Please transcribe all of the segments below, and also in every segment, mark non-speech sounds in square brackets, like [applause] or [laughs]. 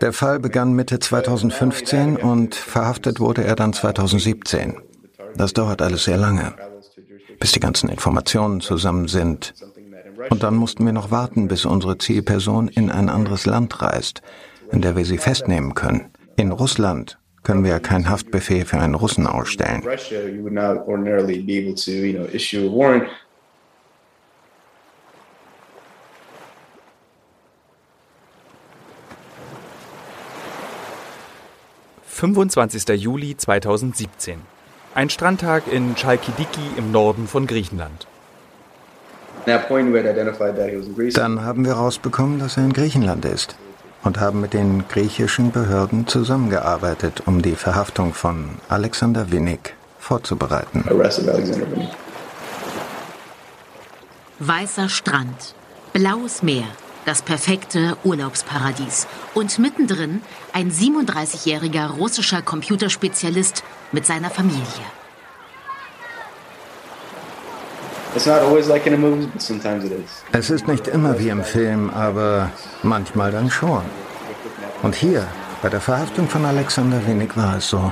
Der Fall begann Mitte 2015 und verhaftet wurde er dann 2017. Das dauert alles sehr lange, bis die ganzen Informationen zusammen sind. Und dann mussten wir noch warten, bis unsere Zielperson in ein anderes Land reist, in der wir sie festnehmen können. In Russland können wir keinen Haftbefehl für einen Russen ausstellen. 25. Juli 2017. Ein Strandtag in Chalkidiki im Norden von Griechenland. Dann haben wir herausbekommen, dass er in Griechenland ist und haben mit den griechischen Behörden zusammengearbeitet, um die Verhaftung von Alexander Winnig vorzubereiten. Weißer Strand, blaues Meer, das perfekte Urlaubsparadies. Und mittendrin ein 37-jähriger russischer Computerspezialist mit seiner Familie. Es ist nicht immer wie im Film, aber manchmal dann schon. Und hier, bei der Verhaftung von Alexander Winnig war es so.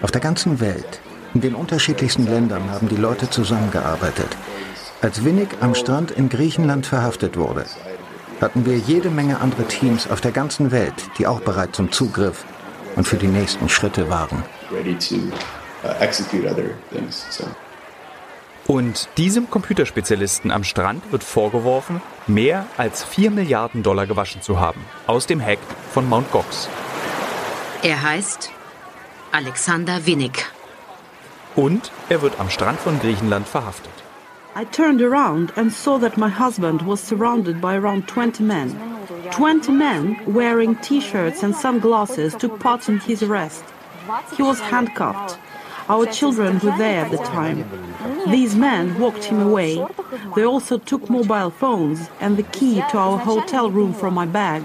Auf der ganzen Welt, in den unterschiedlichsten Ländern haben die Leute zusammengearbeitet. Als Winnig am Strand in Griechenland verhaftet wurde, hatten wir jede Menge andere Teams auf der ganzen Welt, die auch bereit zum Zugriff und für die nächsten Schritte waren. Uh, und diesem Computerspezialisten am Strand wird vorgeworfen, mehr als 4 Milliarden Dollar gewaschen zu haben aus dem Hack von Mt. Gox. Er heißt Alexander Winnig. Und er wird am Strand von Griechenland verhaftet. I turned around and saw that my husband was surrounded by around 20 men. 20 men wearing t-shirts and sunglasses took part in his arrest. He was handcuffed. Our children were there at the time. These men walked him away. They also took mobile phones and the key to our hotel room from my bag.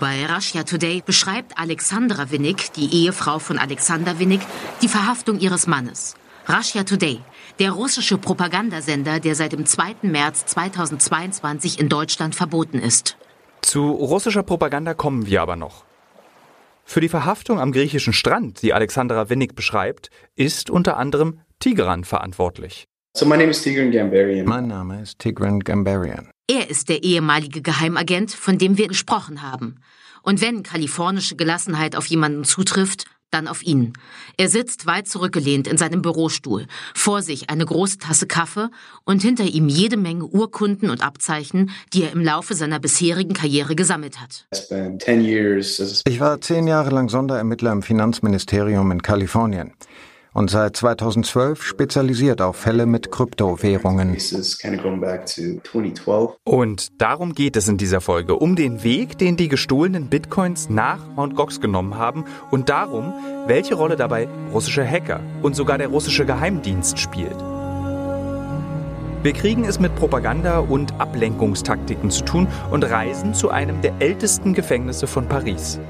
Bei Russia Today beschreibt Alexandra Winnig, die Ehefrau von Alexander Winnig, die Verhaftung ihres Mannes. Russia Today, der russische Propagandasender, der seit dem 2. März 2022 in Deutschland verboten ist. Zu russischer Propaganda kommen wir aber noch. Für die Verhaftung am griechischen Strand, die Alexandra Winnig beschreibt, ist unter anderem Tigran verantwortlich. So my name is Tigran Gambarian. Mein Name ist Tigran Gambarian. Er ist der ehemalige Geheimagent, von dem wir gesprochen haben. Und wenn kalifornische Gelassenheit auf jemanden zutrifft, dann auf ihn. Er sitzt weit zurückgelehnt in seinem Bürostuhl, vor sich eine große Tasse Kaffee und hinter ihm jede Menge Urkunden und Abzeichen, die er im Laufe seiner bisherigen Karriere gesammelt hat. Ich war zehn Jahre lang Sonderermittler im Finanzministerium in Kalifornien und seit 2012 spezialisiert auf Fälle mit Kryptowährungen. Und darum geht es in dieser Folge, um den Weg, den die gestohlenen Bitcoins nach Mt. Gox genommen haben und darum, welche Rolle dabei russische Hacker und sogar der russische Geheimdienst spielt. Wir kriegen es mit Propaganda und Ablenkungstaktiken zu tun und reisen zu einem der ältesten Gefängnisse von Paris.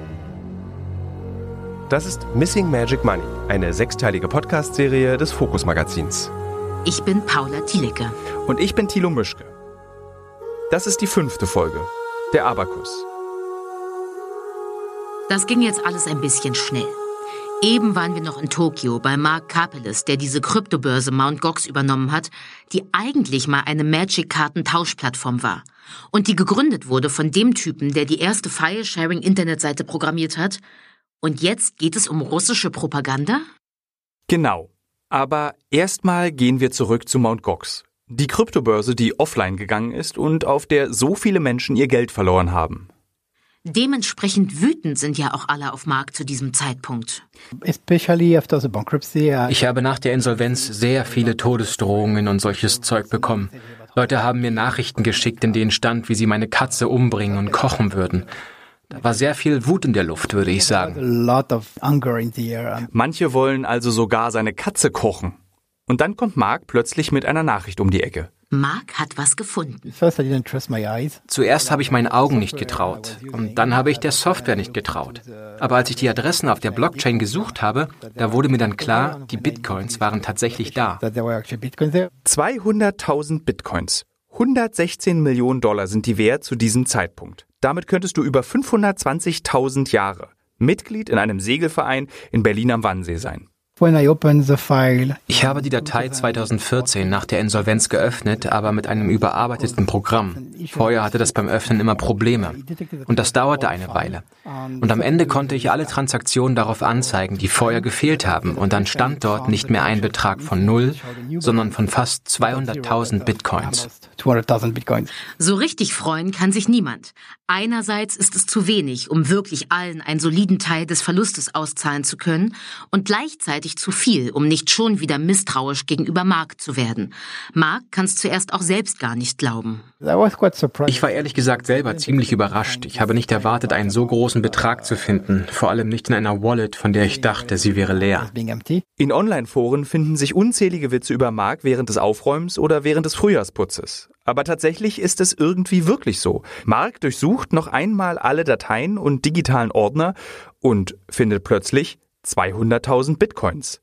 Das ist Missing Magic Money, eine sechsteilige Podcast-Serie des Fokus Magazins. Ich bin Paula Thielecke. Und ich bin Thilo Mischke. Das ist die fünfte Folge, der Abakus. Das ging jetzt alles ein bisschen schnell. Eben waren wir noch in Tokio bei Mark Capeles, der diese Kryptobörse Mt. Gox übernommen hat, die eigentlich mal eine Magic-Karten-Tauschplattform war und die gegründet wurde von dem Typen, der die erste File-Sharing-Internetseite programmiert hat und jetzt geht es um russische Propaganda? Genau. Aber erstmal gehen wir zurück zu Mt. Gox. Die Kryptobörse, die offline gegangen ist und auf der so viele Menschen ihr Geld verloren haben. Dementsprechend wütend sind ja auch alle auf Markt zu diesem Zeitpunkt. Ich habe nach der Insolvenz sehr viele Todesdrohungen und solches Zeug bekommen. Leute haben mir Nachrichten geschickt, in denen stand, wie sie meine Katze umbringen und kochen würden. Da war sehr viel Wut in der Luft, würde ich sagen. Manche wollen also sogar seine Katze kochen. Und dann kommt Mark plötzlich mit einer Nachricht um die Ecke. Mark hat was gefunden. Zuerst habe ich meinen Augen nicht getraut und dann habe ich der Software nicht getraut. Aber als ich die Adressen auf der Blockchain gesucht habe, da wurde mir dann klar, die Bitcoins waren tatsächlich da. 200.000 Bitcoins. 116 Millionen Dollar sind die wert zu diesem Zeitpunkt. Damit könntest du über 520.000 Jahre Mitglied in einem Segelverein in Berlin am Wannsee sein. Ich habe die Datei 2014 nach der Insolvenz geöffnet, aber mit einem überarbeiteten Programm. Vorher hatte das beim Öffnen immer Probleme. Und das dauerte eine Weile. Und am Ende konnte ich alle Transaktionen darauf anzeigen, die vorher gefehlt haben. Und dann stand dort nicht mehr ein Betrag von null, sondern von fast 200.000 Bitcoins. So richtig freuen kann sich niemand. Einerseits ist es zu wenig, um wirklich allen einen soliden Teil des Verlustes auszahlen zu können. Und gleichzeitig zu viel, um nicht schon wieder misstrauisch gegenüber Mark zu werden. Mark kann es zuerst auch selbst gar nicht glauben. Ich war ehrlich gesagt selber ziemlich überrascht. Ich habe nicht erwartet, einen so großen Betrag zu finden, vor allem nicht in einer Wallet, von der ich dachte, sie wäre leer. In Online-Foren finden sich unzählige Witze über Mark während des Aufräumens oder während des Frühjahrsputzes. Aber tatsächlich ist es irgendwie wirklich so. Mark durchsucht noch einmal alle Dateien und digitalen Ordner und findet plötzlich 200.000 Bitcoins.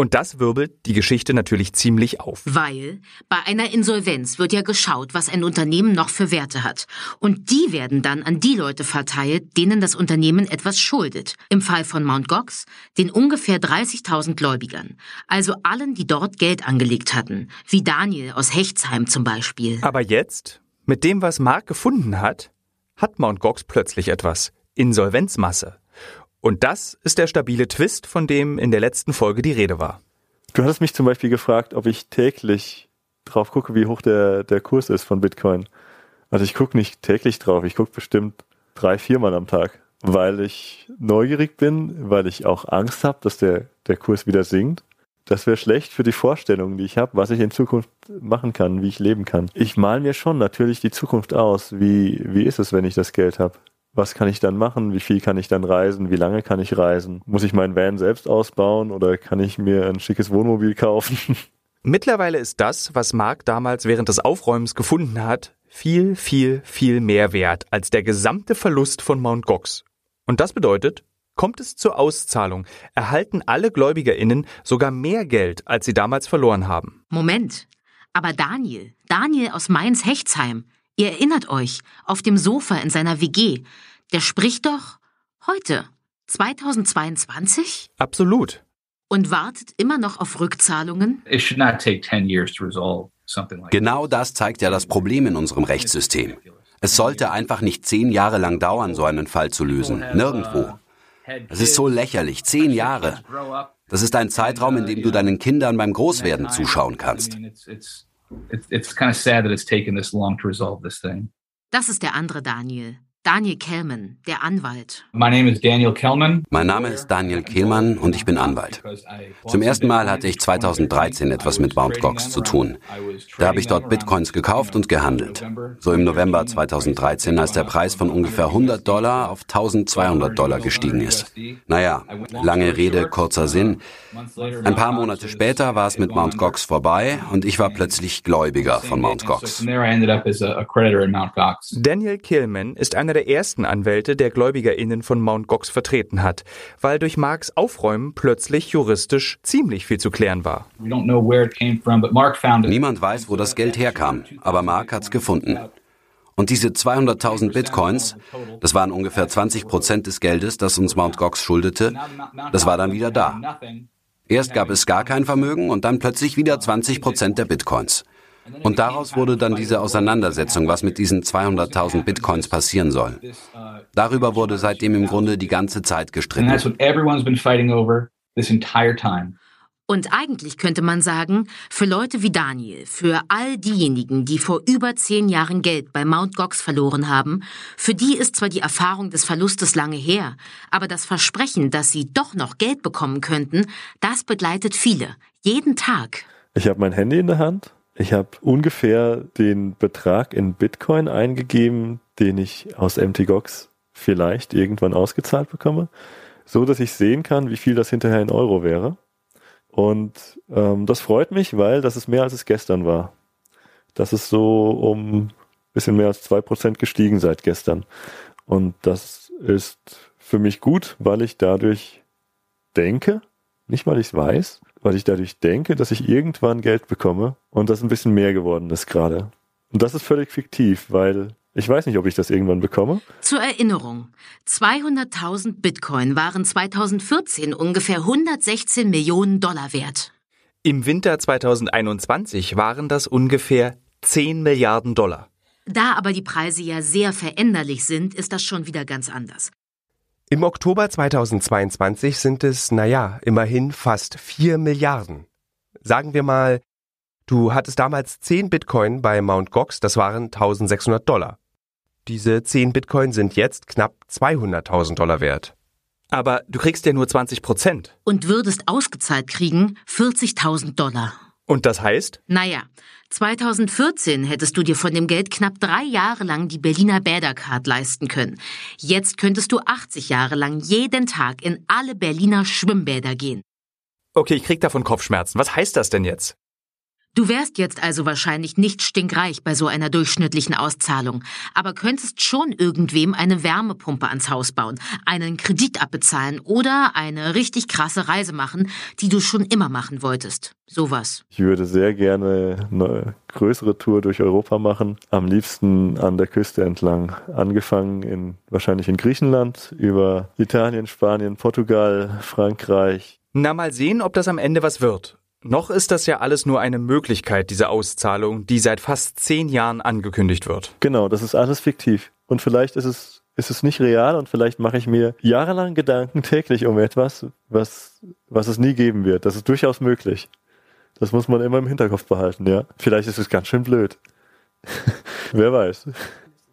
Und das wirbelt die Geschichte natürlich ziemlich auf. Weil bei einer Insolvenz wird ja geschaut, was ein Unternehmen noch für Werte hat. Und die werden dann an die Leute verteilt, denen das Unternehmen etwas schuldet. Im Fall von Mt. Gox den ungefähr 30.000 Gläubigern. Also allen, die dort Geld angelegt hatten. Wie Daniel aus Hechtsheim zum Beispiel. Aber jetzt, mit dem, was Mark gefunden hat, hat Mt. Gox plötzlich etwas. Insolvenzmasse. Und das ist der stabile Twist, von dem in der letzten Folge die Rede war. Du hattest mich zum Beispiel gefragt, ob ich täglich drauf gucke, wie hoch der, der Kurs ist von Bitcoin. Also ich gucke nicht täglich drauf, ich gucke bestimmt drei, viermal am Tag, weil ich neugierig bin, weil ich auch Angst habe, dass der, der Kurs wieder sinkt. Das wäre schlecht für die Vorstellungen, die ich habe, was ich in Zukunft machen kann, wie ich leben kann. Ich mal mir schon natürlich die Zukunft aus. Wie, wie ist es, wenn ich das Geld habe? Was kann ich dann machen? Wie viel kann ich dann reisen? Wie lange kann ich reisen? Muss ich meinen Van selbst ausbauen oder kann ich mir ein schickes Wohnmobil kaufen? [laughs] Mittlerweile ist das, was Mark damals während des Aufräumens gefunden hat, viel, viel, viel mehr wert als der gesamte Verlust von Mt. Gox. Und das bedeutet, kommt es zur Auszahlung, erhalten alle GläubigerInnen sogar mehr Geld, als sie damals verloren haben. Moment. Aber Daniel, Daniel aus Mainz-Hechtsheim, ihr erinnert euch, auf dem Sofa in seiner WG, der spricht doch heute, 2022? Absolut. Und wartet immer noch auf Rückzahlungen? Genau das zeigt ja das Problem in unserem Rechtssystem. Es sollte einfach nicht zehn Jahre lang dauern, so einen Fall zu lösen. Nirgendwo. Es ist so lächerlich. Zehn Jahre. Das ist ein Zeitraum, in dem du deinen Kindern beim Großwerden zuschauen kannst. Das ist der andere Daniel. Daniel Kellman, der Anwalt. My name is Daniel Kellman. Mein Name ist Daniel Kehlmann und ich bin Anwalt. Zum ersten Mal hatte ich 2013 etwas mit Mt. Gox zu tun. Da habe ich dort Bitcoins gekauft und gehandelt. So im November 2013, als der Preis von ungefähr 100 Dollar auf 1200 Dollar gestiegen ist. Naja, lange Rede, kurzer Sinn. Ein paar Monate später war es mit Mt. Gox vorbei und ich war plötzlich Gläubiger von Mt. Gox. Daniel Kehlman ist einer der ersten Anwälte, der GläubigerInnen von Mt. Gox vertreten hat, weil durch Marks Aufräumen plötzlich juristisch ziemlich viel zu klären war. Niemand weiß, wo das Geld herkam, aber Mark hat's gefunden. Und diese 200.000 Bitcoins, das waren ungefähr 20 Prozent des Geldes, das uns Mt. Gox schuldete, das war dann wieder da. Erst gab es gar kein Vermögen und dann plötzlich wieder 20 Prozent der Bitcoins. Und daraus wurde dann diese Auseinandersetzung, was mit diesen 200.000 Bitcoins passieren soll. Darüber wurde seitdem im Grunde die ganze Zeit gestritten. Und eigentlich könnte man sagen, für Leute wie Daniel, für all diejenigen, die vor über zehn Jahren Geld bei Mt. Gox verloren haben, für die ist zwar die Erfahrung des Verlustes lange her, aber das Versprechen, dass sie doch noch Geld bekommen könnten, das begleitet viele, jeden Tag. Ich habe mein Handy in der Hand ich habe ungefähr den Betrag in Bitcoin eingegeben, den ich aus MTGOX vielleicht irgendwann ausgezahlt bekomme, so dass ich sehen kann, wie viel das hinterher in Euro wäre. Und ähm, das freut mich, weil das ist mehr als es gestern war. Das ist so um ein bisschen mehr als zwei Prozent gestiegen seit gestern. Und das ist für mich gut, weil ich dadurch denke, nicht weil ich es weiß, weil ich dadurch denke, dass ich irgendwann Geld bekomme und das ein bisschen mehr geworden ist gerade. Und das ist völlig fiktiv, weil ich weiß nicht, ob ich das irgendwann bekomme. Zur Erinnerung, 200.000 Bitcoin waren 2014 ungefähr 116 Millionen Dollar wert. Im Winter 2021 waren das ungefähr 10 Milliarden Dollar. Da aber die Preise ja sehr veränderlich sind, ist das schon wieder ganz anders. Im Oktober 2022 sind es, naja, immerhin fast 4 Milliarden. Sagen wir mal, du hattest damals 10 Bitcoin bei Mt. Gox, das waren 1600 Dollar. Diese 10 Bitcoin sind jetzt knapp 200.000 Dollar wert. Aber du kriegst ja nur 20 Prozent. Und würdest ausgezahlt kriegen 40.000 Dollar. Und das heißt? Naja, 2014 hättest du dir von dem Geld knapp drei Jahre lang die Berliner Bädercard leisten können. Jetzt könntest du 80 Jahre lang jeden Tag in alle Berliner Schwimmbäder gehen. Okay, ich krieg davon Kopfschmerzen. Was heißt das denn jetzt? Du wärst jetzt also wahrscheinlich nicht stinkreich bei so einer durchschnittlichen Auszahlung, aber könntest schon irgendwem eine Wärmepumpe ans Haus bauen, einen Kredit abbezahlen oder eine richtig krasse Reise machen, die du schon immer machen wolltest. Sowas. Ich würde sehr gerne eine größere Tour durch Europa machen, am liebsten an der Küste entlang. Angefangen in wahrscheinlich in Griechenland, über Italien, Spanien, Portugal, Frankreich. Na mal sehen, ob das am Ende was wird. Noch ist das ja alles nur eine Möglichkeit, diese Auszahlung, die seit fast zehn Jahren angekündigt wird. Genau, das ist alles fiktiv. Und vielleicht ist es, ist es nicht real und vielleicht mache ich mir jahrelang Gedanken täglich um etwas, was, was es nie geben wird. Das ist durchaus möglich. Das muss man immer im Hinterkopf behalten, ja. Vielleicht ist es ganz schön blöd. [laughs] Wer weiß.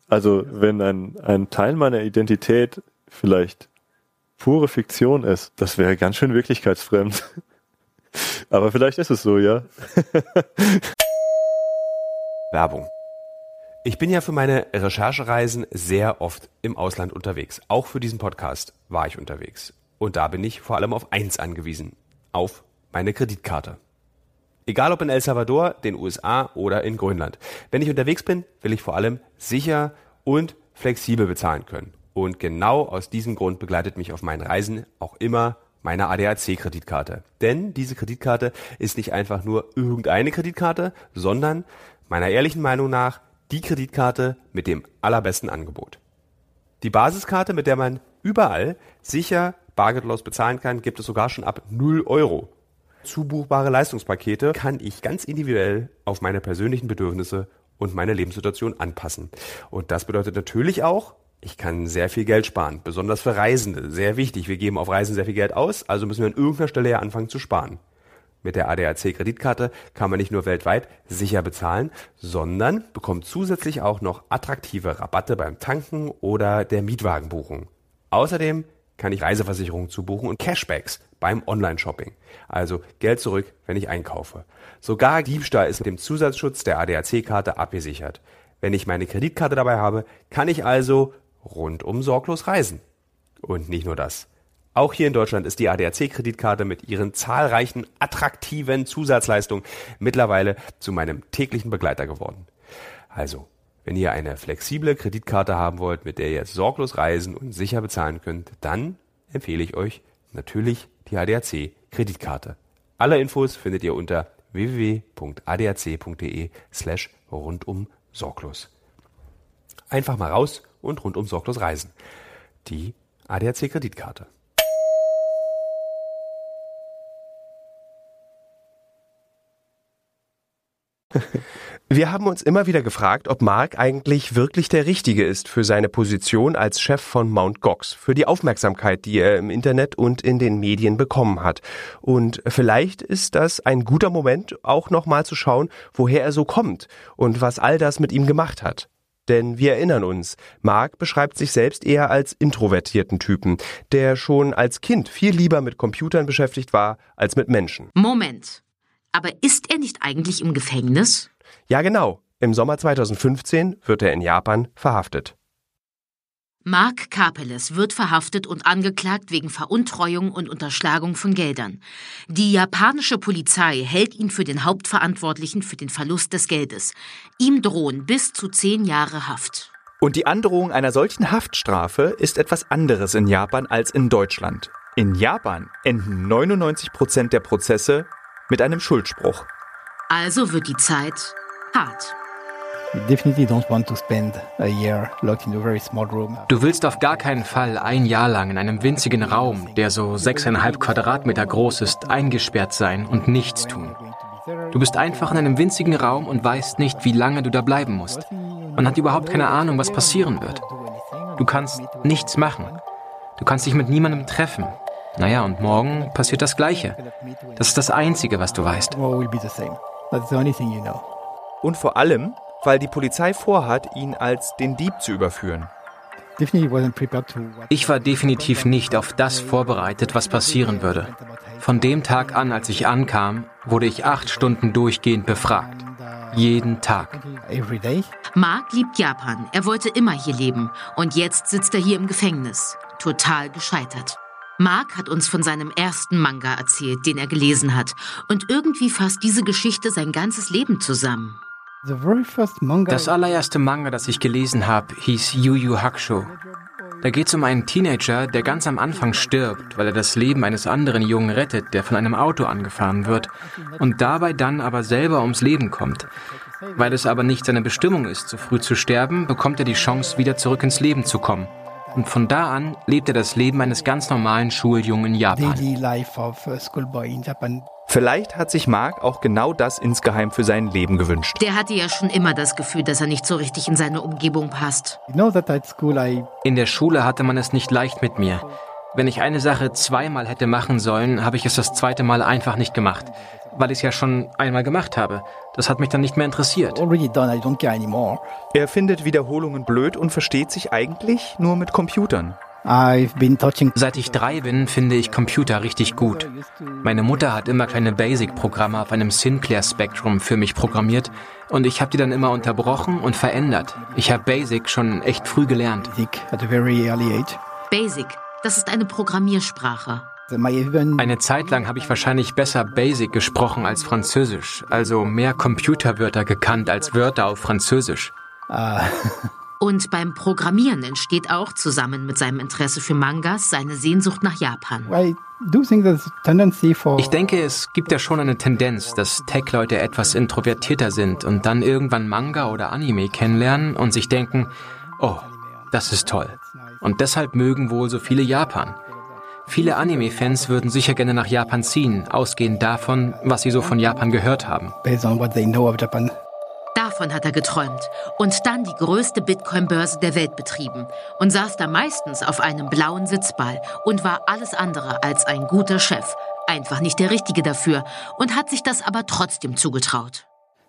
Also, wenn ein, ein Teil meiner Identität vielleicht pure Fiktion ist, das wäre ganz schön wirklichkeitsfremd. Aber vielleicht ist es so, ja. [laughs] Werbung. Ich bin ja für meine Recherchereisen sehr oft im Ausland unterwegs. Auch für diesen Podcast war ich unterwegs. Und da bin ich vor allem auf eins angewiesen. Auf meine Kreditkarte. Egal ob in El Salvador, den USA oder in Grönland. Wenn ich unterwegs bin, will ich vor allem sicher und flexibel bezahlen können. Und genau aus diesem Grund begleitet mich auf meinen Reisen auch immer meine ADAC-Kreditkarte. Denn diese Kreditkarte ist nicht einfach nur irgendeine Kreditkarte, sondern meiner ehrlichen Meinung nach die Kreditkarte mit dem allerbesten Angebot. Die Basiskarte, mit der man überall sicher bargeldlos bezahlen kann, gibt es sogar schon ab 0 Euro. Zubuchbare Leistungspakete kann ich ganz individuell auf meine persönlichen Bedürfnisse und meine Lebenssituation anpassen. Und das bedeutet natürlich auch, ich kann sehr viel Geld sparen, besonders für Reisende. Sehr wichtig, wir geben auf Reisen sehr viel Geld aus, also müssen wir an irgendeiner Stelle ja anfangen zu sparen. Mit der ADAC-Kreditkarte kann man nicht nur weltweit sicher bezahlen, sondern bekommt zusätzlich auch noch attraktive Rabatte beim Tanken oder der Mietwagenbuchung. Außerdem kann ich Reiseversicherungen zubuchen und Cashbacks beim Online-Shopping. Also Geld zurück, wenn ich einkaufe. Sogar Diebstahl ist mit dem Zusatzschutz der ADAC-Karte abgesichert. Wenn ich meine Kreditkarte dabei habe, kann ich also rundum sorglos reisen. Und nicht nur das. Auch hier in Deutschland ist die ADAC-Kreditkarte mit ihren zahlreichen attraktiven Zusatzleistungen mittlerweile zu meinem täglichen Begleiter geworden. Also, wenn ihr eine flexible Kreditkarte haben wollt, mit der ihr sorglos reisen und sicher bezahlen könnt, dann empfehle ich euch natürlich die ADAC-Kreditkarte. Alle Infos findet ihr unter www.adac.de slash rundum sorglos. Einfach mal raus und rundum sorglos reisen. Die ADAC Kreditkarte. [laughs] Wir haben uns immer wieder gefragt, ob Mark eigentlich wirklich der Richtige ist für seine Position als Chef von Mt. Gox, für die Aufmerksamkeit, die er im Internet und in den Medien bekommen hat. Und vielleicht ist das ein guter Moment, auch nochmal zu schauen, woher er so kommt und was all das mit ihm gemacht hat. Denn wir erinnern uns, Mark beschreibt sich selbst eher als introvertierten Typen, der schon als Kind viel lieber mit Computern beschäftigt war als mit Menschen. Moment. Aber ist er nicht eigentlich im Gefängnis? Ja, genau. Im Sommer 2015 wird er in Japan verhaftet. Mark Kapeles wird verhaftet und angeklagt wegen Veruntreuung und Unterschlagung von Geldern. Die japanische Polizei hält ihn für den Hauptverantwortlichen für den Verlust des Geldes. Ihm drohen bis zu zehn Jahre Haft. Und die Androhung einer solchen Haftstrafe ist etwas anderes in Japan als in Deutschland. In Japan enden 99 Prozent der Prozesse mit einem Schuldspruch. Also wird die Zeit hart. Du willst auf gar keinen Fall ein Jahr lang in einem winzigen Raum, der so sechseinhalb Quadratmeter groß ist, eingesperrt sein und nichts tun. Du bist einfach in einem winzigen Raum und weißt nicht, wie lange du da bleiben musst. Man hat überhaupt keine Ahnung, was passieren wird. Du kannst nichts machen. Du kannst dich mit niemandem treffen. Naja, und morgen passiert das Gleiche. Das ist das Einzige, was du weißt. Und vor allem, weil die Polizei vorhat, ihn als den Dieb zu überführen. Ich war definitiv nicht auf das vorbereitet, was passieren würde. Von dem Tag an, als ich ankam, wurde ich acht Stunden durchgehend befragt. Jeden Tag. Mark liebt Japan. Er wollte immer hier leben. Und jetzt sitzt er hier im Gefängnis. Total gescheitert. Mark hat uns von seinem ersten Manga erzählt, den er gelesen hat. Und irgendwie fasst diese Geschichte sein ganzes Leben zusammen. Das allererste Manga, das ich gelesen habe, hieß Yu Yu Hakusho. Da geht es um einen Teenager, der ganz am Anfang stirbt, weil er das Leben eines anderen Jungen rettet, der von einem Auto angefahren wird und dabei dann aber selber ums Leben kommt. Weil es aber nicht seine Bestimmung ist, so früh zu sterben, bekommt er die Chance, wieder zurück ins Leben zu kommen. Und von da an lebt er das Leben eines ganz normalen Schuljungen in Japan. Vielleicht hat sich Mark auch genau das insgeheim für sein Leben gewünscht. Der hatte ja schon immer das Gefühl, dass er nicht so richtig in seine Umgebung passt. In der Schule hatte man es nicht leicht mit mir. Wenn ich eine Sache zweimal hätte machen sollen, habe ich es das zweite Mal einfach nicht gemacht, weil ich es ja schon einmal gemacht habe. Das hat mich dann nicht mehr interessiert. Er findet Wiederholungen blöd und versteht sich eigentlich nur mit Computern. Seit ich drei bin, finde ich Computer richtig gut. Meine Mutter hat immer kleine Basic-Programme auf einem Sinclair Spectrum für mich programmiert und ich habe die dann immer unterbrochen und verändert. Ich habe Basic schon echt früh gelernt. Basic, das ist eine Programmiersprache. Eine Zeit lang habe ich wahrscheinlich besser Basic gesprochen als Französisch, also mehr Computerwörter gekannt als Wörter auf Französisch. Ah. [laughs] Und beim Programmieren entsteht auch zusammen mit seinem Interesse für Mangas seine Sehnsucht nach Japan. Ich denke, es gibt ja schon eine Tendenz, dass Tech-Leute etwas introvertierter sind und dann irgendwann Manga oder Anime kennenlernen und sich denken, oh, das ist toll. Und deshalb mögen wohl so viele Japan. Viele Anime-Fans würden sicher gerne nach Japan ziehen, ausgehend davon, was sie so von Japan gehört haben. Davon hat er geträumt und dann die größte Bitcoin-Börse der Welt betrieben und saß da meistens auf einem blauen Sitzball und war alles andere als ein guter Chef, einfach nicht der Richtige dafür und hat sich das aber trotzdem zugetraut.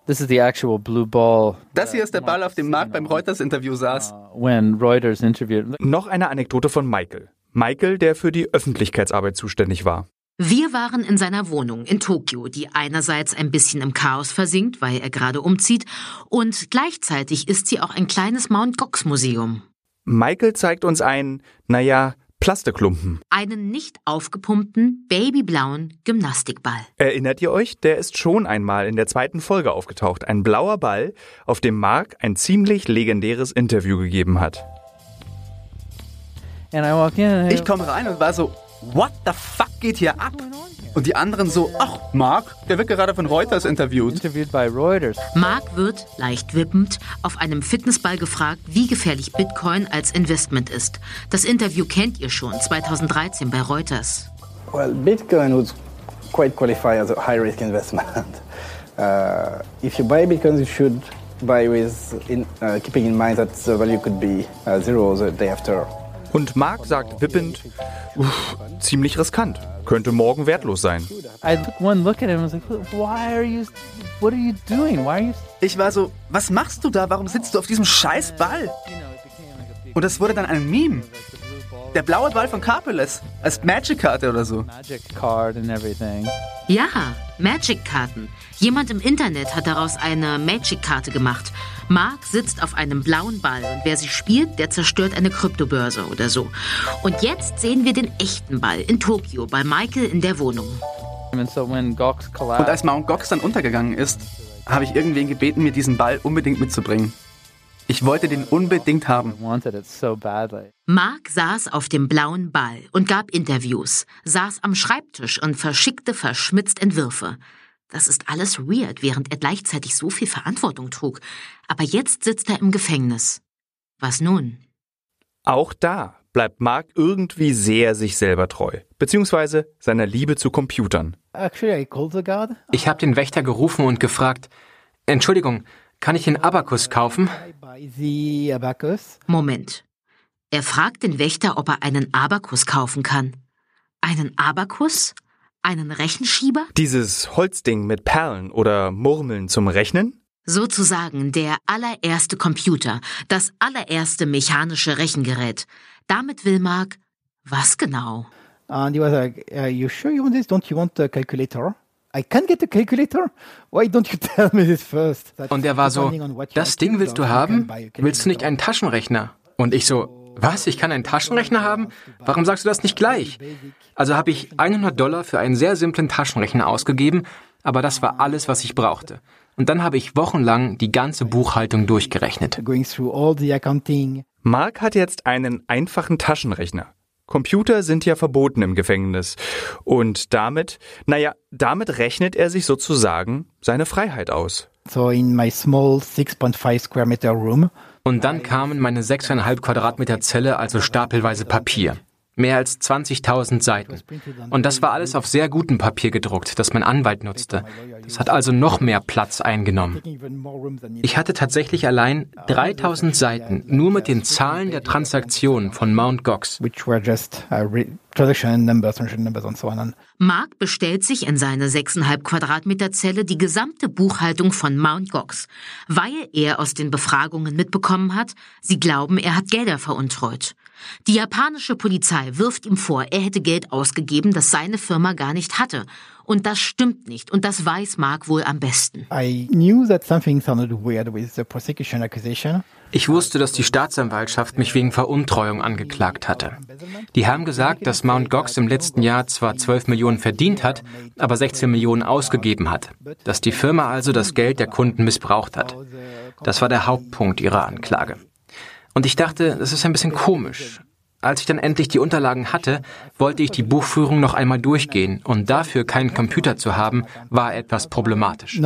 This is the actual blue ball. Das hier ist der Ball, auf dem Mark beim Reuters-Interview saß. Uh, when Reuters interviewed. Noch eine Anekdote von Michael. Michael, der für die Öffentlichkeitsarbeit zuständig war. Wir waren in seiner Wohnung in Tokio, die einerseits ein bisschen im Chaos versinkt, weil er gerade umzieht, und gleichzeitig ist sie auch ein kleines Mount Gox Museum. Michael zeigt uns einen, naja, Plastikklumpen. Einen nicht aufgepumpten, babyblauen Gymnastikball. Erinnert ihr euch? Der ist schon einmal in der zweiten Folge aufgetaucht. Ein blauer Ball, auf dem Mark ein ziemlich legendäres Interview gegeben hat. Ich komme rein und war so, what the fuck geht hier ab? Und die anderen so, ach, Mark, der wird gerade von Reuters interviewt. Interviewt bei Reuters. Mark wird, leicht wippend, auf einem Fitnessball gefragt, wie gefährlich Bitcoin als Investment ist. Das Interview kennt ihr schon, 2013 bei Reuters. Well, Bitcoin would quite qualify as a high-risk investment. [laughs] Uh, if you buy Bitcoin, you should buy with in, uh, keeping in mind that the value could be uh, zero the day after. Und Mark sagt wippend, ziemlich riskant, könnte morgen wertlos sein. Ich war so, was machst du da? Warum sitzt du auf diesem scheiß Ball? Und das wurde dann ein Meme. Der blaue Ball von Carpeles als Magic-Karte oder so. Ja, Magic-Karten. Jemand im Internet hat daraus eine Magic-Karte gemacht. Mark sitzt auf einem blauen Ball und wer sie spielt, der zerstört eine Kryptobörse oder so. Und jetzt sehen wir den echten Ball in Tokio bei Michael in der Wohnung. Und als Mount Gox dann untergegangen ist, habe ich irgendwen gebeten, mir diesen Ball unbedingt mitzubringen. Ich wollte den unbedingt haben. Mark saß auf dem blauen Ball und gab Interviews, saß am Schreibtisch und verschickte verschmitzt Entwürfe. Das ist alles weird, während er gleichzeitig so viel Verantwortung trug. Aber jetzt sitzt er im Gefängnis. Was nun? Auch da bleibt Mark irgendwie sehr sich selber treu, beziehungsweise seiner Liebe zu Computern. Ich habe den Wächter gerufen und gefragt, Entschuldigung, kann ich den Abakus kaufen? Moment. Er fragt den Wächter, ob er einen Abakus kaufen kann. Einen Abakus? Einen Rechenschieber? Dieses Holzding mit Perlen oder Murmeln zum Rechnen? Sozusagen der allererste Computer, das allererste mechanische Rechengerät. Damit will Mark was genau? And he was like, "Are you sure you want this? Don't you want a calculator?" I can get a calculator. Why don't you [laughs] tell me this first? Und er war so, das Ding willst du haben? Willst du nicht einen Taschenrechner? Und ich so, was? Ich kann einen Taschenrechner haben? Warum sagst du das nicht gleich? Also habe ich 100 Dollar für einen sehr simplen Taschenrechner ausgegeben, aber das war alles, was ich brauchte. Und dann habe ich wochenlang die ganze Buchhaltung durchgerechnet. Mark hat jetzt einen einfachen Taschenrechner. Computer sind ja verboten im Gefängnis. Und damit, naja, damit rechnet er sich sozusagen seine Freiheit aus. So in my small 6.5 square meter room. Und dann kamen meine 6,5 Quadratmeter Zelle, also stapelweise Papier. Mehr als 20.000 Seiten. Und das war alles auf sehr gutem Papier gedruckt, das mein Anwalt nutzte. Das hat also noch mehr Platz eingenommen. Ich hatte tatsächlich allein 3.000 Seiten nur mit den Zahlen der Transaktionen von Mount Gox. Mark bestellt sich in seine 6,5 Quadratmeter Zelle die gesamte Buchhaltung von Mount Gox, weil er aus den Befragungen mitbekommen hat, sie glauben, er hat Gelder veruntreut. Die japanische Polizei wirft ihm vor, er hätte Geld ausgegeben, das seine Firma gar nicht hatte. Und das stimmt nicht. Und das weiß Mark wohl am besten. Ich wusste, dass die Staatsanwaltschaft mich wegen Veruntreuung angeklagt hatte. Die haben gesagt, dass Mount Gox im letzten Jahr zwar 12 Millionen verdient hat, aber 16 Millionen ausgegeben hat. Dass die Firma also das Geld der Kunden missbraucht hat. Das war der Hauptpunkt ihrer Anklage. Und ich dachte, das ist ein bisschen komisch. Als ich dann endlich die Unterlagen hatte, wollte ich die Buchführung noch einmal durchgehen und dafür keinen Computer zu haben, war etwas problematisch.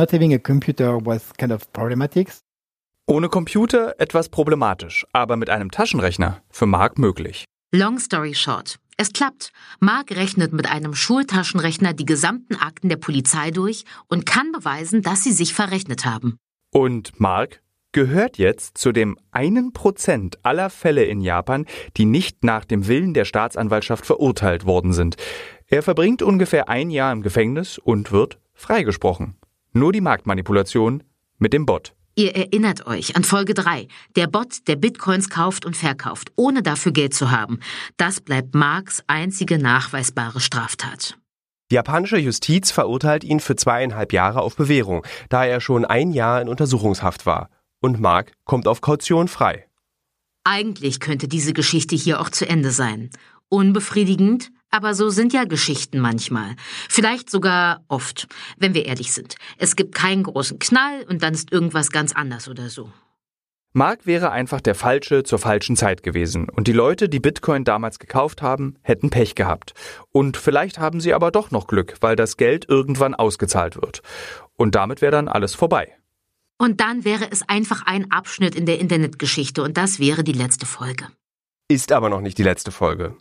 Ohne Computer etwas problematisch, aber mit einem Taschenrechner für Mark möglich. Long story short. Es klappt. Mark rechnet mit einem Schultaschenrechner die gesamten Akten der Polizei durch und kann beweisen, dass sie sich verrechnet haben. Und Mark gehört jetzt zu dem einen Prozent aller Fälle in Japan, die nicht nach dem Willen der Staatsanwaltschaft verurteilt worden sind. Er verbringt ungefähr ein Jahr im Gefängnis und wird freigesprochen. Nur die Marktmanipulation mit dem Bot. Ihr erinnert euch an Folge 3. Der Bot, der Bitcoins kauft und verkauft, ohne dafür Geld zu haben. Das bleibt Marks einzige nachweisbare Straftat. Die japanische Justiz verurteilt ihn für zweieinhalb Jahre auf Bewährung, da er schon ein Jahr in Untersuchungshaft war und Mark kommt auf Kaution frei. Eigentlich könnte diese Geschichte hier auch zu Ende sein. Unbefriedigend, aber so sind ja Geschichten manchmal. Vielleicht sogar oft, wenn wir ehrlich sind. Es gibt keinen großen Knall und dann ist irgendwas ganz anders oder so. Mark wäre einfach der Falsche zur falschen Zeit gewesen und die Leute, die Bitcoin damals gekauft haben, hätten Pech gehabt. Und vielleicht haben sie aber doch noch Glück, weil das Geld irgendwann ausgezahlt wird. Und damit wäre dann alles vorbei. Und dann wäre es einfach ein Abschnitt in der Internetgeschichte und das wäre die letzte Folge. Ist aber noch nicht die letzte Folge.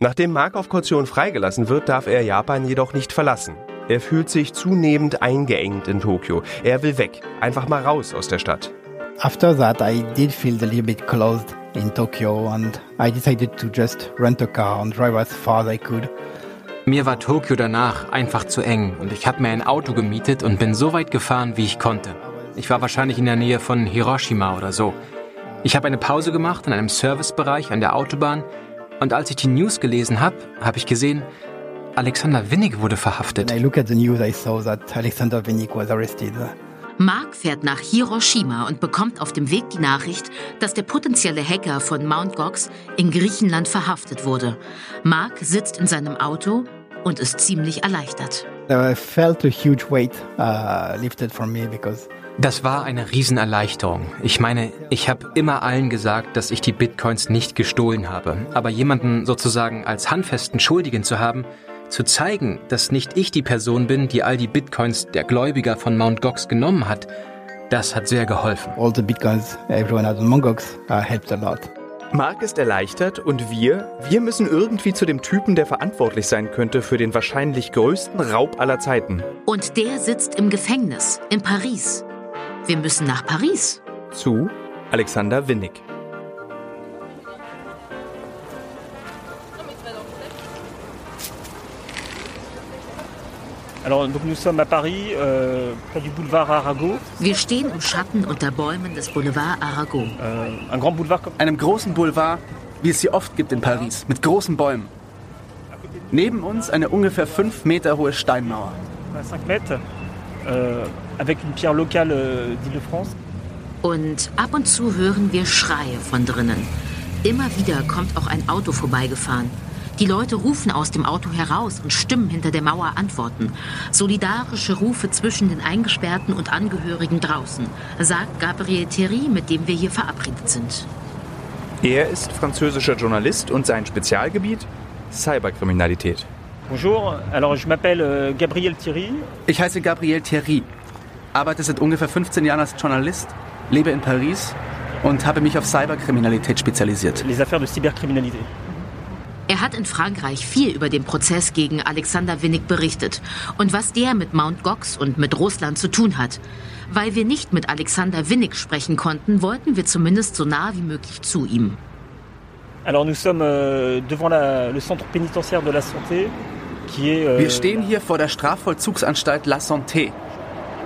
Nachdem Mark auf Kaution freigelassen wird, darf er Japan jedoch nicht verlassen. Er fühlt sich zunehmend eingeengt in Tokio. Er will weg, einfach mal raus aus der Stadt. After that, I did feel a little bit closed in Tokyo and I decided to just rent a car and drive as far as I could. Mir war Tokio danach einfach zu eng und ich habe mir ein Auto gemietet und bin so weit gefahren, wie ich konnte. Ich war wahrscheinlich in der Nähe von Hiroshima oder so. Ich habe eine Pause gemacht in einem Servicebereich an der Autobahn und als ich die News gelesen habe, habe ich gesehen, Alexander Winnig wurde verhaftet. Mark fährt nach Hiroshima und bekommt auf dem Weg die Nachricht, dass der potenzielle Hacker von Mt. Gox in Griechenland verhaftet wurde. Mark sitzt in seinem Auto und ist ziemlich erleichtert. I felt a huge weight uh, lifted from me because das war eine Riesenerleichterung. Ich meine, ich habe immer allen gesagt, dass ich die Bitcoins nicht gestohlen habe. Aber jemanden sozusagen als handfesten Schuldigen zu haben, Zu zeigen, dass nicht ich die Person bin, die all die Bitcoins der Gläubiger von Mt. Gox genommen hat, das hat sehr geholfen. All the Bitcoins everyone has on Mt. Gox uh, helped a lot. Mark ist erleichtert und wir, wir müssen irgendwie zu dem Typen, der verantwortlich sein könnte für den wahrscheinlich größten Raub aller Zeiten. Und der sitzt im Gefängnis in Paris. Wir müssen nach Paris. Zu Alexander Winnig. Euh. Wir stehen im Schatten unter Bäumen des Boulevard Arago. Boulevard, einem großen Boulevard, wie es hier oft gibt in Paris, mit großen Bäumen. Neben uns eine ungefähr fünf Meter hohe Steinmauer. 5 Meter, avec une pierre locale euh, d'Île-de-France. Und ab und zu hören wir Schreie von drinnen. Immer wieder kommt auch ein Auto vorbeigefahren. Die Leute rufen aus dem Auto heraus und Stimmen hinter der Mauer antworten. Solidarische Rufe zwischen den Eingesperrten und Angehörigen draußen, sagt Gabriel Thierry, mit dem wir hier verabredet sind. Er ist französischer Journalist und sein Spezialgebiet Cyberkriminalität. Bonjour, alors je m'appelle euh, Gabriel Thierry. Ich heiße Gabriel Thierry, arbeite seit ungefähr 15 Jahren als Journalist, lebe in Paris und habe mich auf Cyberkriminalität spezialisiert. Les affaires de cybercriminalité. Er hat in Frankreich viel über den Prozess gegen Alexander Winnig berichtet und was der mit Mount Gox und mit Russland zu tun hat. Weil wir nicht mit Alexander Winnig sprechen konnten, wollten wir zumindest so nah wie möglich zu ihm. Euh, euh, Wir stehen hier vor der Strafvollzugsanstalt La Santé,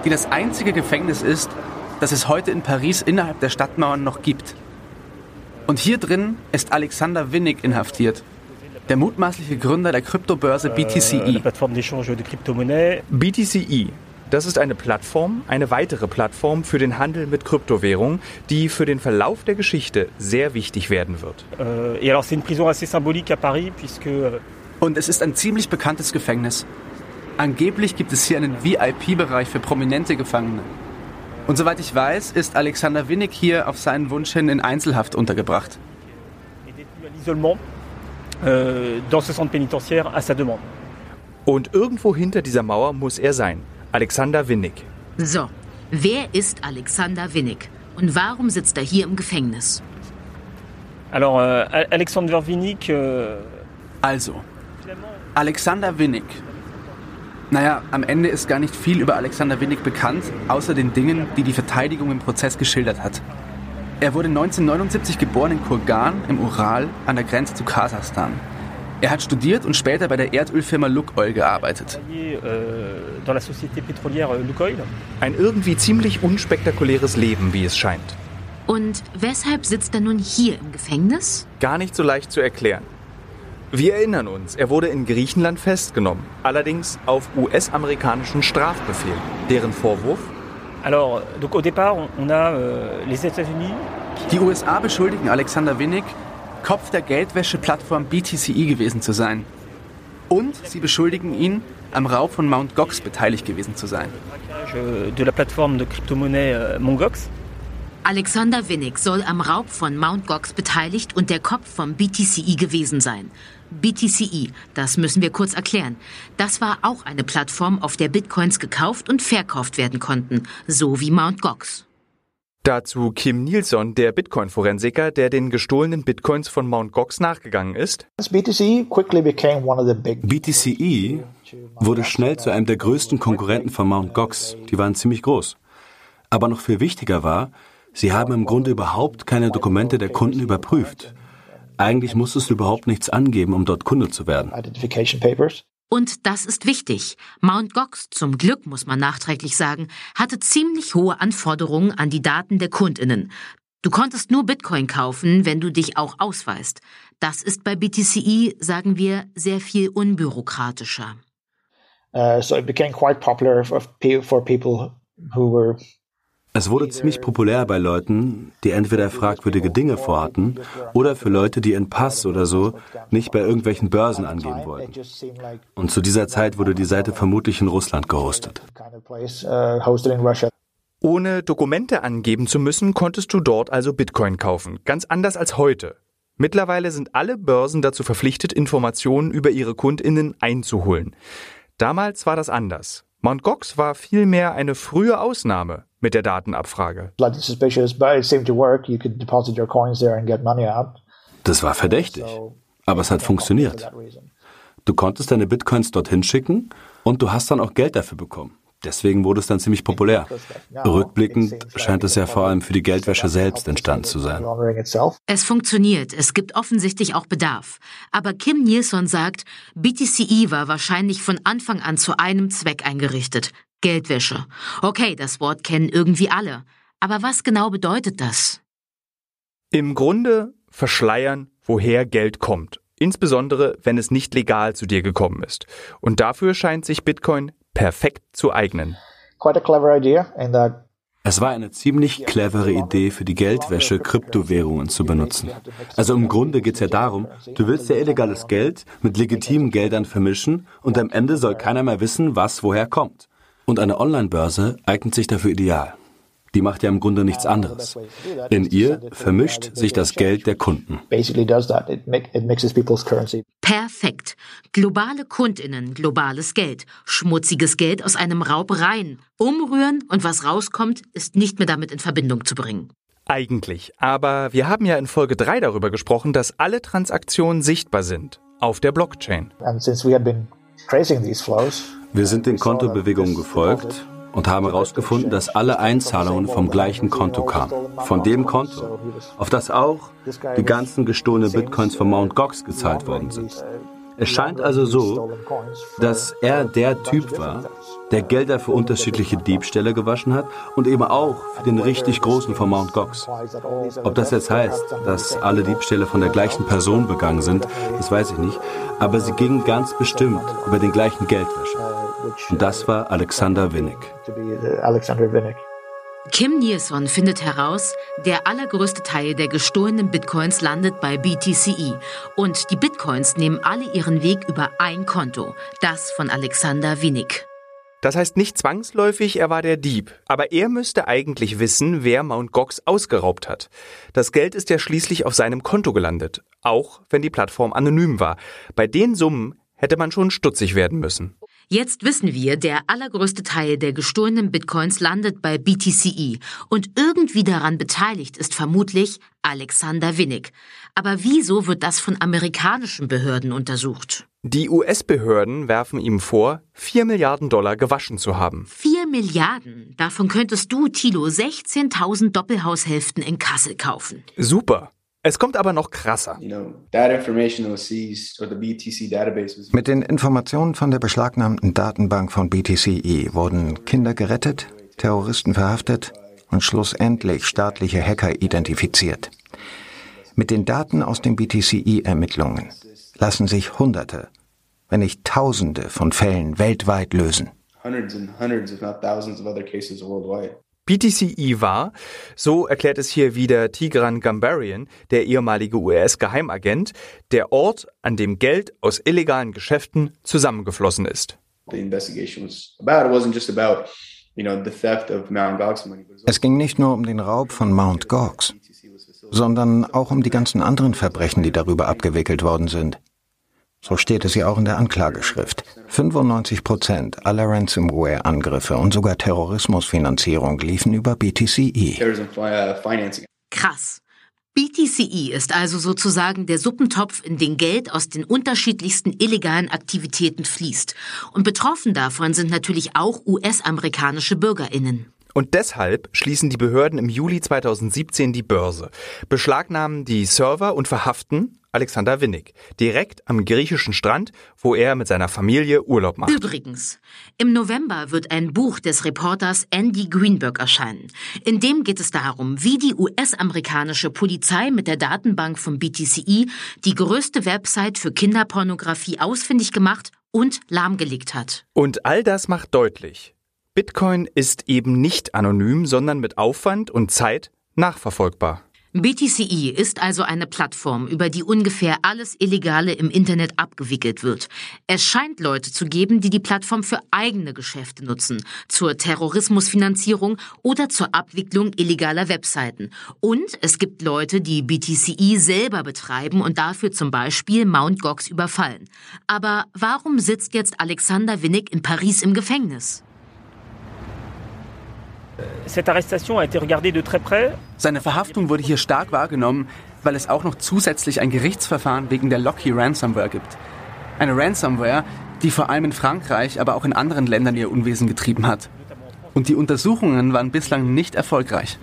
die das einzige Gefängnis ist, das es heute in Paris innerhalb der Stadtmauern noch gibt. Und hier drin ist Alexander Winnig inhaftiert der mutmaßliche Gründer der Kryptobörse BTCE. BTCE, das ist eine Plattform, eine weitere Plattform für den Handel mit Kryptowährungen, die für den Verlauf der Geschichte sehr wichtig werden wird. Euh, Und es ist ein ziemlich bekanntes Gefängnis. Angeblich gibt es hier einen VIP-Bereich für prominente Gefangene. Und soweit ich weiß, ist Alexander Winnig hier auf seinen Wunsch hin in Einzelhaft untergebracht. Euh, demande. Und irgendwo hinter dieser Mauer muss er sein. Alexander Winnig. So, wer ist Alexander Winnig? Und warum sitzt er hier im Gefängnis? Alors, euh, Alexander Winnig. Euh... Also, Alexander Winnig. Naja, am Ende ist gar nicht viel über Alexander Winnig bekannt, außer den Dingen, die die Verteidigung im Prozess geschildert hat. Er wurde 1979 geboren in Kurgan im Ural an der Grenze zu Kasachstan. Er hat studiert und später bei der Erdölfirma Lukoil gearbeitet. Ein irgendwie ziemlich unspektakuläres Leben, wie es scheint. Und weshalb sitzt er nun hier im Gefängnis? Gar nicht so leicht zu erklären. Wir erinnern uns, er wurde in Griechenland festgenommen, allerdings auf US-amerikanischen Strafbefehl. Deren Vorwurf? Alors, donc au départ, on a euh, les États-Unis. Die USA beschuldigen Alexander Winnig, Kopf der Geldwäsche-Plattform BTCE gewesen zu sein. Und sie beschuldigen ihn, am Raub von Mt. Gox beteiligt gewesen zu sein. De la plateforme de crypto-monnaie euh. Gox. Alexander Winnig soll am Raub von Mt. Gox beteiligt und der Kopf vom BTCE gewesen sein. BTCE, das müssen wir kurz erklären. Das war auch eine Plattform, auf der Bitcoins gekauft und verkauft werden konnten, so wie Mt. Gox. Dazu Kim Nielsen, der Bitcoin-Forensiker, der den gestohlenen Bitcoins von Mt. Gox nachgegangen ist. BTCE wurde schnell zu einem der größten Konkurrenten von Mt. Gox. Die waren ziemlich groß. Aber noch viel wichtiger war, sie haben im Grunde überhaupt keine Dokumente der Kunden überprüft. Eigentlich musstest du überhaupt nichts angeben, um dort Kunde zu werden. Und das ist wichtig. Mount Gox, zum Glück muss man nachträglich sagen, hatte ziemlich hohe Anforderungen an die Daten der Kundinnen. Du konntest nur Bitcoin kaufen, wenn du dich auch ausweist. Das ist bei BTCE, sagen wir, sehr viel unbürokratischer. Uh, so it became quite popular for people who were es wurde ziemlich populär bei Leuten, die entweder fragwürdige Dinge vorhatten oder für Leute, die ihren Pass oder so nicht bei irgendwelchen Börsen angeben wollten. Und zu dieser Zeit wurde die Seite vermutlich in Russland gehostet. Ohne Dokumente angeben zu müssen, konntest du dort also Bitcoin kaufen. Ganz anders als heute. Mittlerweile sind alle Börsen dazu verpflichtet, Informationen über ihre Kundinnen einzuholen. Damals war das anders. Mt. Gox war vielmehr eine frühe Ausnahme mit der Datenabfrage. Das war verdächtig, aber es hat funktioniert. Du konntest deine Bitcoins dorthin schicken und du hast dann auch Geld dafür bekommen. Deswegen wurde es dann ziemlich populär. Rückblickend scheint es ja vor allem für die Geldwäsche selbst entstanden zu sein. Es funktioniert, es gibt offensichtlich auch Bedarf. Aber Kim Nilsson sagt, BTCE war wahrscheinlich von Anfang an zu einem Zweck eingerichtet. Geldwäsche. Okay, das Wort kennen irgendwie alle. Aber was genau bedeutet das? Im Grunde verschleiern, woher Geld kommt. Insbesondere, wenn es nicht legal zu dir gekommen ist. Und dafür scheint sich Bitcoin perfekt zu eignen. Es war eine ziemlich clevere Idee für die Geldwäsche, Kryptowährungen zu benutzen. Also im Grunde geht es ja darum, du willst ja illegales Geld mit legitimen Geldern vermischen und am Ende soll keiner mehr wissen, was woher kommt. Und eine Online-Börse eignet sich dafür ideal die macht ja im Grunde nichts anderes. In ihr vermischt sich das Geld der Kunden. Perfekt. Globale Kundinnen, globales Geld, schmutziges Geld aus einem Raub rein, umrühren und was rauskommt, ist nicht mehr damit in Verbindung zu bringen. Eigentlich, aber wir haben ja in Folge 3 darüber gesprochen, dass alle Transaktionen sichtbar sind auf der Blockchain. Wir sind den Kontobewegungen gefolgt und haben herausgefunden, dass alle Einzahlungen vom gleichen Konto kamen. Von dem Konto, auf das auch die ganzen gestohlenen Bitcoins von Mt. Gox gezahlt worden sind. Es scheint also so, dass er der Typ war, der Gelder für unterschiedliche Diebstähle gewaschen hat und eben auch für den richtig großen von Mt. Gox. Ob das jetzt heißt, dass alle Diebstähle von der gleichen Person begangen sind, das weiß ich nicht, aber sie gingen ganz bestimmt über den gleichen Geldwäscher. Und das war Alexander Winnick. Kim Nilsson findet heraus, der allergrößte Teil der gestohlenen Bitcoins landet bei BTCE und die Bitcoins nehmen alle ihren Weg über ein Konto, das von Alexander Winnick. Das heißt nicht zwangsläufig, er war der Dieb, aber er müsste eigentlich wissen, wer Mt. Gox ausgeraubt hat. Das Geld ist ja schließlich auf seinem Konto gelandet, auch wenn die Plattform anonym war. Bei den Summen hätte man schon stutzig werden müssen. Jetzt wissen wir, der allergrößte Teil der gestohlenen Bitcoins landet bei BTCE und irgendwie daran beteiligt ist vermutlich Alexander Winnick. Aber wieso wird das von amerikanischen Behörden untersucht? Die US-Behörden werfen ihm vor, 4 Milliarden Dollar gewaschen zu haben. 4 Milliarden? Davon könntest du, Tilo, 16.000 Doppelhaushälften in Kassel kaufen. Super. Es kommt aber noch krasser. Mit den Informationen von der beschlagnahmten Datenbank von BTCE wurden Kinder gerettet, Terroristen verhaftet und schlussendlich staatliche Hacker identifiziert. Mit den Daten aus den BTCE-Ermittlungen lassen sich Hunderte, wenn nicht Tausende von Fällen weltweit lösen. Hundreds and hundreds, if not thousands of other cases worldwide. BTCE war, so erklärt es hier wieder Tigran Gambarian, der ehemalige US-Geheimagent, der Ort, an dem Geld aus illegalen Geschäften zusammengeflossen ist. Es ging nicht nur um den Raub von Mount Gox, sondern auch um die ganzen anderen Verbrechen, die darüber abgewickelt worden sind. So steht es ja auch in der Anklageschrift. 95 Prozent aller Ransomware-Angriffe und sogar Terrorismusfinanzierung liefen über BTCE. Krass. BTCE ist also sozusagen der Suppentopf, in den Geld aus den unterschiedlichsten illegalen Aktivitäten fließt. Und betroffen davon sind natürlich auch US-amerikanische Bürgerinnen. Und deshalb schließen die Behörden im Juli 2017 die Börse, beschlagnahmen die Server und verhaften Alexander Winnig direkt am griechischen Strand, wo er mit seiner Familie Urlaub macht. Übrigens, im November wird ein Buch des Reporters Andy Greenberg erscheinen. In dem geht es darum, wie die US-amerikanische Polizei mit der Datenbank von BTCE die größte Website für Kinderpornografie ausfindig gemacht und lahmgelegt hat. Und all das macht deutlich, Bitcoin ist eben nicht anonym, sondern mit Aufwand und Zeit nachverfolgbar. BTCE ist also eine Plattform, über die ungefähr alles Illegale im Internet abgewickelt wird. Es scheint Leute zu geben, die die Plattform für eigene Geschäfte nutzen, zur Terrorismusfinanzierung oder zur Abwicklung illegaler Webseiten. Und es gibt Leute, die BTCE selber betreiben und dafür zum Beispiel Mount Gox überfallen. Aber warum sitzt jetzt Alexander Winnig in Paris im Gefängnis? Seine Verhaftung wurde hier stark wahrgenommen, weil es auch noch zusätzlich ein Gerichtsverfahren wegen der Locky Ransomware gibt. Eine Ransomware, die vor allem in Frankreich, aber auch in anderen Ländern ihr Unwesen getrieben hat. Und die Untersuchungen waren bislang nicht erfolgreich.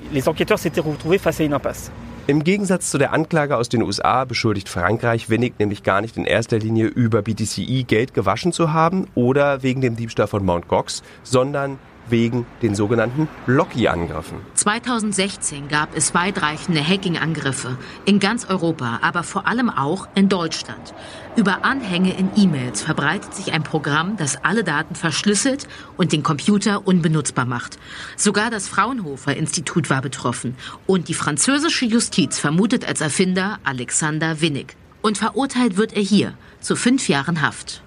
Im Gegensatz zu der Anklage aus den USA beschuldigt Frankreich Winnig nämlich gar nicht in erster Linie über BTCE Geld gewaschen zu haben oder wegen dem Diebstahl von Mt. Gox, sondern wegen den sogenannten Locky-Angriffen. 2016 gab es weitreichende Hacking-Angriffe in ganz Europa, aber vor allem auch in Deutschland. Über Anhänge in E-Mails verbreitet sich ein Programm, das alle Daten verschlüsselt und den Computer unbenutzbar macht. Sogar das Fraunhofer Institut war betroffen und die französische Justiz vermutet als Erfinder Alexander Winnig. Und verurteilt wird er hier zu fünf Jahren Haft.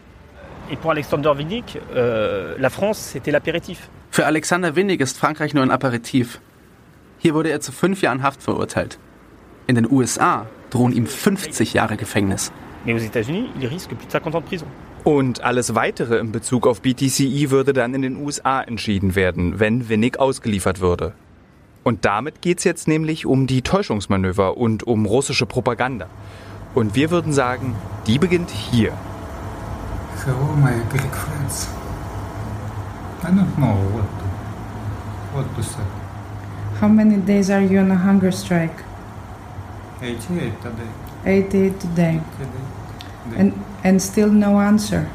Et pour Alexander Winnig, euh, la France, c'était l'apéritif. Für Alexander Winnig ist Frankreich nur ein Aperitif. Hier wurde er zu fünf Jahren Haft verurteilt. In den USA drohen ihm 50 Jahre Gefängnis. Und alles weitere in Bezug auf BTCE würde dann in den USA entschieden werden, wenn Winnig ausgeliefert würde. Und damit geht es jetzt nämlich um die Täuschungsmanöver und um russische Propaganda. Und wir würden sagen, die beginnt hier. Hello, my Greek friends. I don't know what to, what to say. How many days are you on a hunger strike? 88 today. 88 today. And, and still no answer.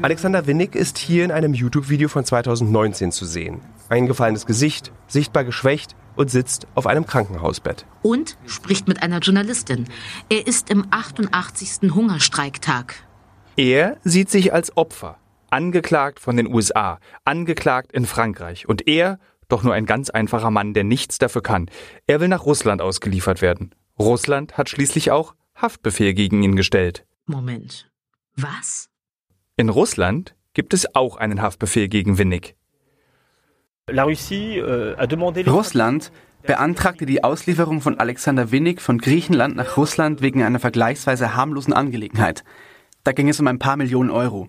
Alexander Winnig ist hier in einem YouTube-Video von 2019 zu sehen. Eingefallenes Gesicht, sichtbar geschwächt und sitzt auf einem Krankenhausbett. Und spricht mit einer Journalistin. Er ist im 88. Hungerstreiktag. Er sieht sich als Opfer angeklagt von den USA, angeklagt in Frankreich. Und er, doch nur ein ganz einfacher Mann, der nichts dafür kann. Er will nach Russland ausgeliefert werden. Russland hat schließlich auch Haftbefehl gegen ihn gestellt. Moment. Was? In Russland gibt es auch einen Haftbefehl gegen Winnig. Euh, Russland beantragte die Auslieferung von Alexander Winnig von Griechenland nach Russland wegen einer vergleichsweise harmlosen Angelegenheit. Da ging es um ein paar Millionen Euro.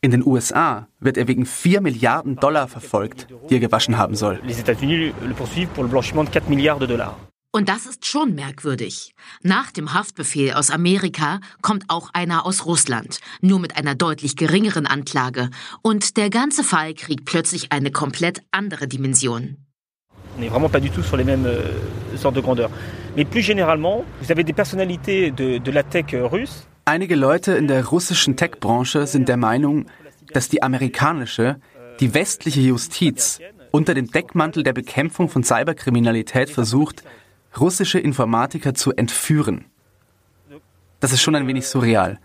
In den USA wird er wegen 4 Milliarden Dollar verfolgt, die er gewaschen haben soll. Und das ist schon merkwürdig. Nach dem Haftbefehl aus Amerika kommt auch einer aus Russland, nur mit einer deutlich geringeren Anklage. Und der ganze Fall kriegt plötzlich eine komplett andere Dimension. On n'est vraiment pas du tout sur les mêmes euh, sortes de grandeur. Mais plus généralement, vous avez des personnalités de, de la tech euh, russe Einige Leute in der russischen Tech-Branche sind der Meinung, dass die amerikanische, die westliche Justiz unter dem Deckmantel der Bekämpfung von Cyberkriminalität versucht, russische Informatiker zu entführen. Das ist schon ein wenig surreal.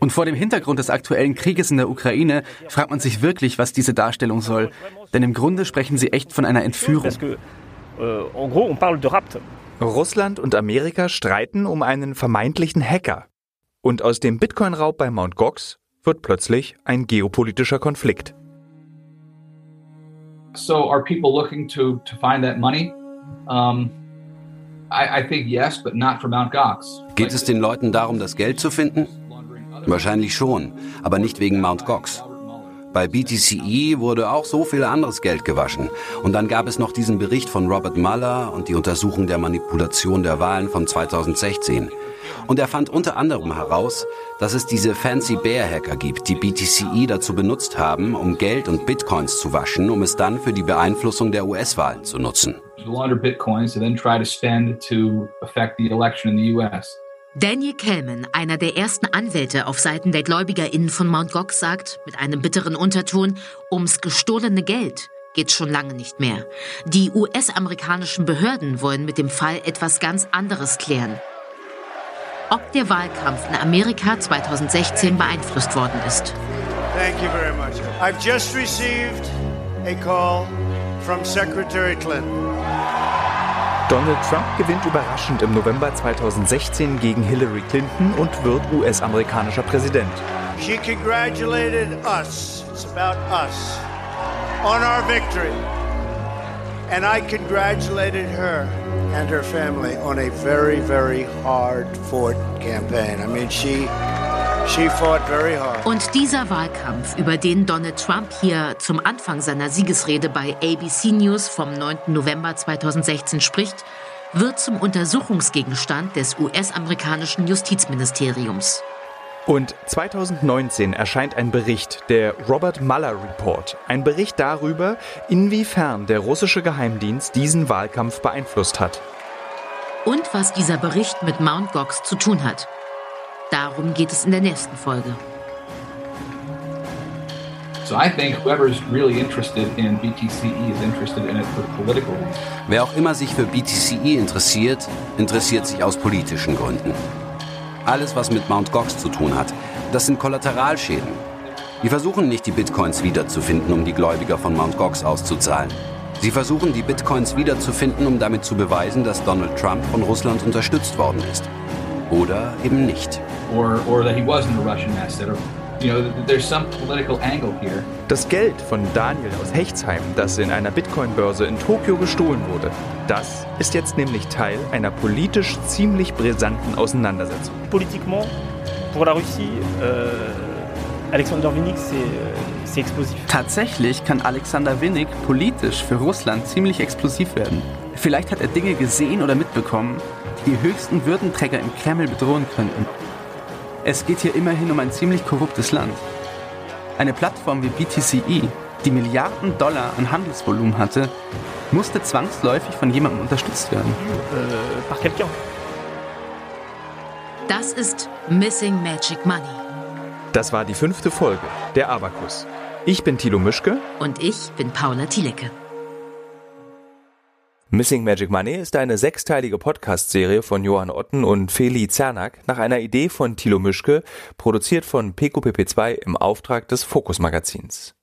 Und vor dem Hintergrund des aktuellen Krieges in der Ukraine fragt man sich wirklich, was diese Darstellung soll. Denn im Grunde sprechen sie echt von einer Entführung. Russland und Amerika streiten um einen vermeintlichen Hacker. Und aus dem Bitcoin-Raub bei Mt. Gox wird plötzlich ein geopolitischer Konflikt. So are people looking to, to find that money? Um, I, I think yes, but not for Mt. Gox. Geht es den Leuten darum, das Geld zu finden? Wahrscheinlich schon, aber nicht wegen Mt. Gox. Bei BTCE wurde auch so viel anderes Geld gewaschen. Und dann gab es noch diesen Bericht von Robert Mueller und die Untersuchung der Manipulation der Wahlen von 2016. Und er fand unter anderem heraus, dass es diese Fancy Bear Hacker gibt, die BTCE dazu benutzt haben, um Geld und Bitcoins zu waschen, um es dann für die Beeinflussung der US-Wahlen zu nutzen. Daniel Kellman, einer der ersten Anwälte auf Seiten der GläubigerInnen von Mt. Gox, sagt mit einem bitteren Unterton, ums gestohlene Geld geht's schon lange nicht mehr. Die US-amerikanischen Behörden wollen mit dem Fall etwas ganz anderes klären ob der Wahlkampf in Amerika 2016 beeinflusst worden ist. Thank you very much. I've just received a call from Secretary Clinton. Donald Trump gewinnt überraschend im November 2016 gegen Hillary Clinton und wird US-amerikanischer Präsident. She congratulated us. It's about us. On our victory. And I congratulated her and her family on a very, very hard fought campaign. I mean, she She fought very hard. Und dieser Wahlkampf, über den Donald Trump hier zum Anfang seiner Siegesrede bei ABC News vom 9. November 2016 spricht, wird zum Untersuchungsgegenstand des US-amerikanischen Justizministeriums. Und 2019 erscheint ein Bericht, der Robert Mueller Report, ein Bericht darüber, inwiefern der russische Geheimdienst diesen Wahlkampf beeinflusst hat. Und was dieser Bericht mit Mount Gox zu tun hat. Darum geht es in der nächsten Folge. Wer auch immer sich für BTCE interessiert, interessiert sich aus politischen Gründen. Alles, was mit Mt. Gox zu tun hat, das sind Kollateralschäden. Die versuchen nicht, die Bitcoins wiederzufinden, um die Gläubiger von Mt. Gox auszuzahlen. Sie versuchen, die Bitcoins wiederzufinden, um damit zu beweisen, dass Donald Trump von Russland unterstützt worden ist. Oder eben nicht. Or, or Das Geld von Daniel aus Hechtsheim, das in einer Bitcoin-Börse in Tokio gestohlen wurde, das ist jetzt nämlich Teil einer politisch ziemlich brisanten Auseinandersetzung. Politiquement, pour la Russie, euh, Alexander Winnig, c'est explosif. Tatsächlich kann Alexander Winnig politisch für Russland ziemlich explosiv werden. Vielleicht hat er Dinge gesehen oder mitbekommen, die höchsten Würdenträger im Kreml bedrohen könnten. Es geht hier immerhin um ein ziemlich korruptes Land. Eine Plattform wie BTCE, die Milliarden Dollar an Handelsvolumen hatte, musste zwangsläufig von jemandem unterstützt werden. Äh, das ist Missing Magic Money. Das war die fünfte Folge, der Abakus. Ich bin Thilo Mischke. Und ich bin Paula Thielecke. Missing Magic Money ist eine sechsteilige Podcast-Serie von Johann Otten und Feli Zernak nach einer Idee von Thilo Mischke, produziert von PQPP2 im Auftrag des Fokus Magazins.